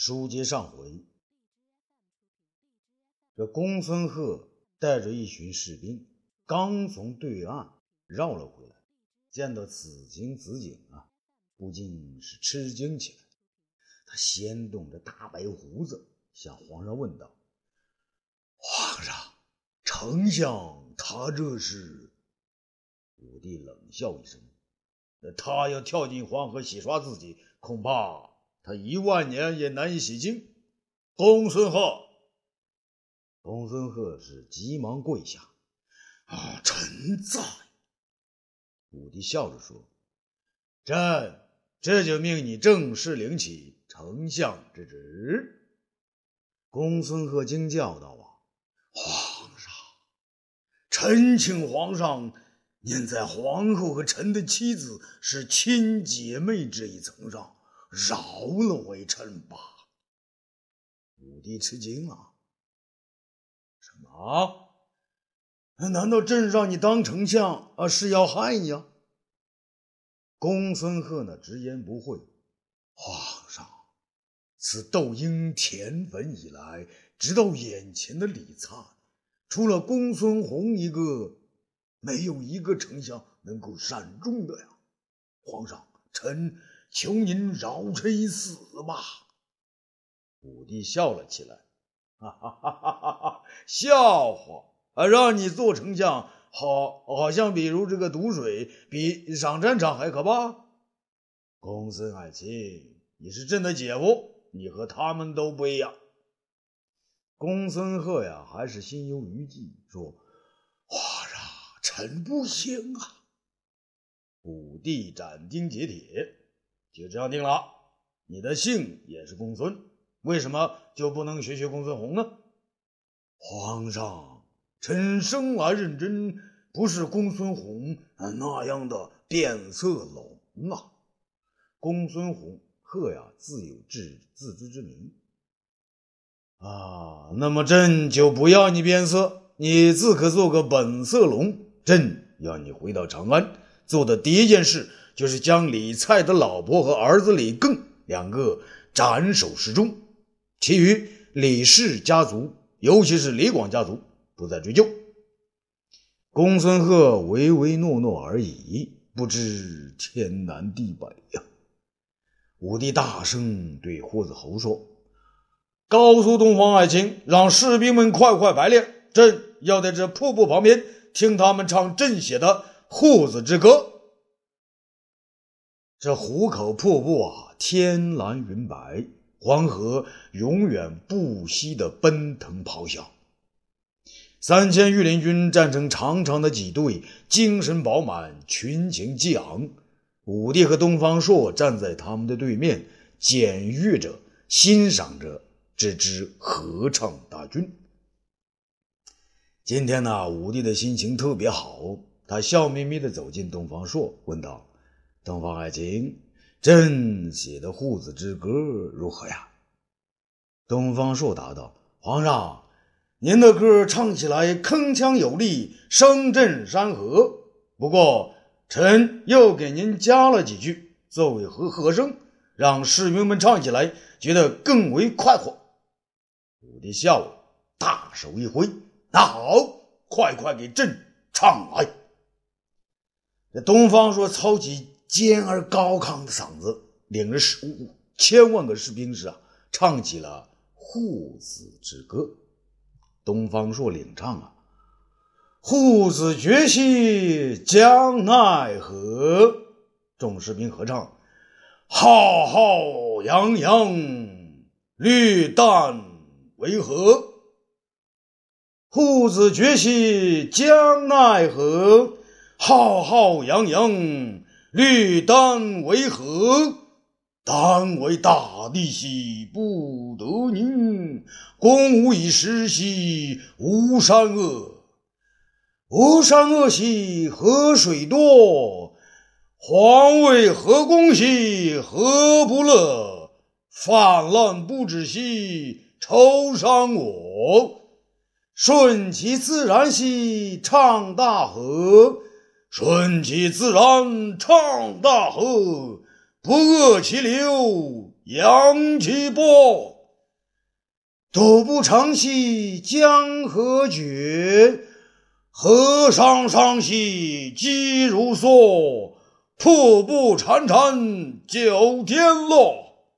书接上回，这公孙贺带着一群士兵，刚从对岸绕了回来，见到此情此景啊，不禁是吃惊起来。他掀动着大白胡子，向皇上问道：“皇上，丞相他这是？”武帝冷笑一声：“那他要跳进黄河洗刷自己，恐怕……”他一万年也难以洗清。公孙贺，公孙贺是急忙跪下。啊，臣在。武帝笑着说：“朕这就命你正式领起丞相之职。”公孙贺惊叫道：“啊，皇上，臣请皇上，念在皇后和臣的妻子是亲姐妹这一层上。”饶了微臣吧！武帝吃惊了。什么？难道朕让你当丞相啊，是要害你啊？公孙贺呢，直言不讳。皇上，自窦婴填坟以来，直到眼前的李灿，除了公孙弘一个，没有一个丞相能够善终的呀！皇上，臣。求您饶臣一死吧！武帝笑了起来，哈哈哈哈哈哈！笑话啊！让你做丞相，好，好像比如这个毒水比上战场还可怕。公孙爱卿，你是朕的姐夫，你和他们都不一样。公孙贺呀，还是心有余悸，说：“皇上，臣不行啊！”武帝斩钉截铁。就这样定了，你的姓也是公孙，为什么就不能学学公孙弘呢？皇上，臣生来认真，不是公孙弘那样的变色龙啊。公孙弘贺呀，自有自自知之明啊。那么朕就不要你变色，你自可做个本色龙。朕要你回到长安，做的第一件事。就是将李蔡的老婆和儿子李更两个斩首示众，其余李氏家族，尤其是李广家族，不再追究。公孙贺唯唯诺诺而已，不知天南地北呀。武帝大声对霍子侯说：“告诉东方爱卿，让士兵们快快排练，朕要在这瀑布旁边听他们唱朕写的《护子之歌》。”这壶口瀑布啊，天蓝云白，黄河永远不息的奔腾咆哮。三千御林军站成长长的几队，精神饱满，群情激昂。武帝和东方朔站在他们的对面，检阅着，欣赏着这支合唱大军。今天呢，武帝的心情特别好，他笑眯眯地走进东方朔，问道。东方爱卿，朕写的《护子之歌》如何呀？东方朔答道：“皇上，您的歌唱起来铿锵有力，声震山河。不过，臣又给您加了几句，作为和和声，让士兵们唱起来觉得更为快活。”武帝笑了，大手一挥：“那好，快快给朕唱来！”这东方朔操起。尖而高亢的嗓子，领着十五千万个士兵是啊，唱起了护子之歌。东方朔领唱啊，护子绝兮将奈何？众士兵合唱，浩浩扬扬，绿旦为何？护子绝兮将奈何？浩浩扬扬。绿丹为何？丹为大地兮不得宁，公无以食兮无山恶。无山恶兮河水多，皇位何公兮何不乐？泛滥不止兮愁伤我。顺其自然兮唱大河。顺其自然，唱大河；不遏其流，扬其波。独步长兮江河绝，河上上兮急如梭。瀑布潺潺九天落。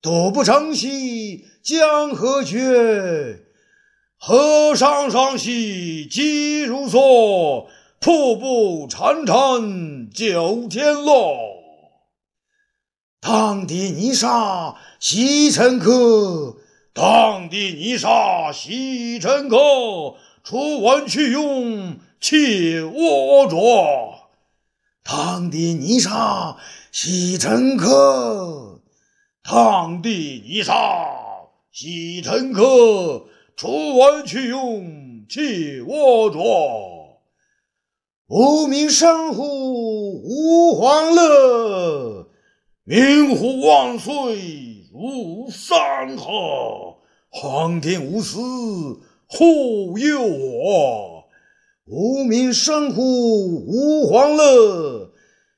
独步长兮江河绝，河上上兮急如梭。瀑布潺潺九天落。荡涤泥沙洗尘客。荡涤泥沙洗尘客，出完去用且我着。荡涤泥沙洗尘客，荡涤泥沙洗尘客，出完去用且我着。无名山湖无欢乐，明湖万岁。如山河，皇天无私护佑我；无名山湖无欢乐，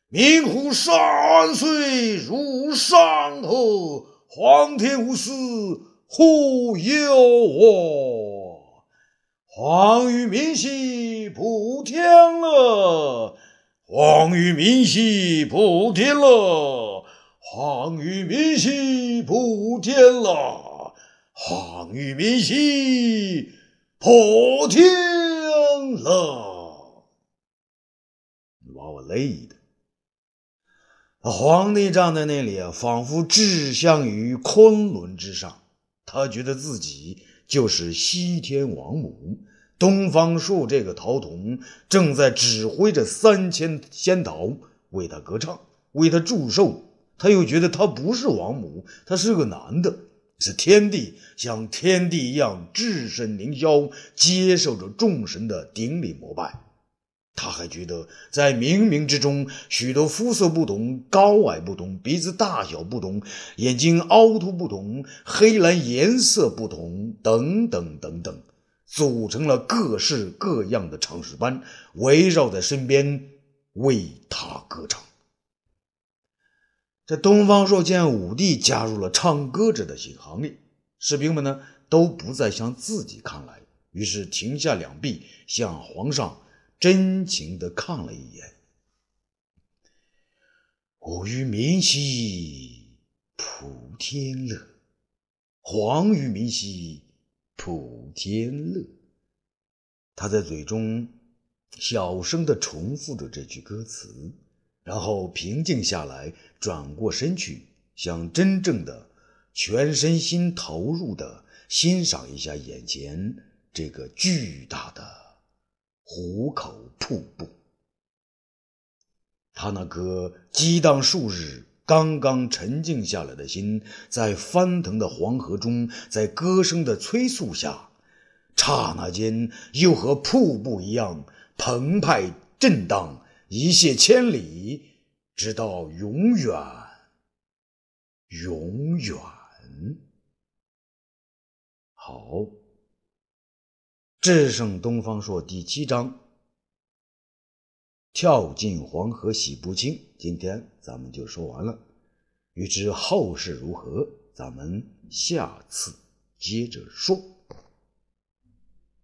明湖山岁如山河，皇天无私护佑我。黄于明兮普天乐，黄于明兮普天乐。黄于民兮普天乐，黄于民兮普天乐。你把我累的。皇帝站在那里啊，仿佛志向于昆仑之上。他觉得自己就是西天王母。东方朔这个桃童正在指挥着三千仙桃为他歌唱，为他祝寿。他又觉得他不是王母，他是个男的，是天帝，像天帝一样置身凌霄，接受着众神的顶礼膜拜。他还觉得在冥冥之中，许多肤色不同、高矮不同、鼻子大小不同、眼睛凹凸不同、黑蓝颜色不同等等等等，组成了各式各样的唱诗班，围绕在身边为他歌唱。这东方朔见武帝加入了唱歌者的新行列，士兵们呢都不再向自己看来，于是停下两臂，向皇上真情地看了一眼。吾与民兮普天乐，皇于民兮普天乐。他在嘴中小声地重复着这句歌词。然后平静下来，转过身去，想真正的、全身心投入的欣赏一下眼前这个巨大的壶口瀑布。他那颗激荡数日、刚刚沉静下来的心，在翻腾的黄河中，在歌声的催促下，刹那间又和瀑布一样澎湃震荡。一泻千里，直到永远，永远。好，智胜东方朔第七章，跳进黄河洗不清。今天咱们就说完了，欲知后事如何，咱们下次接着说。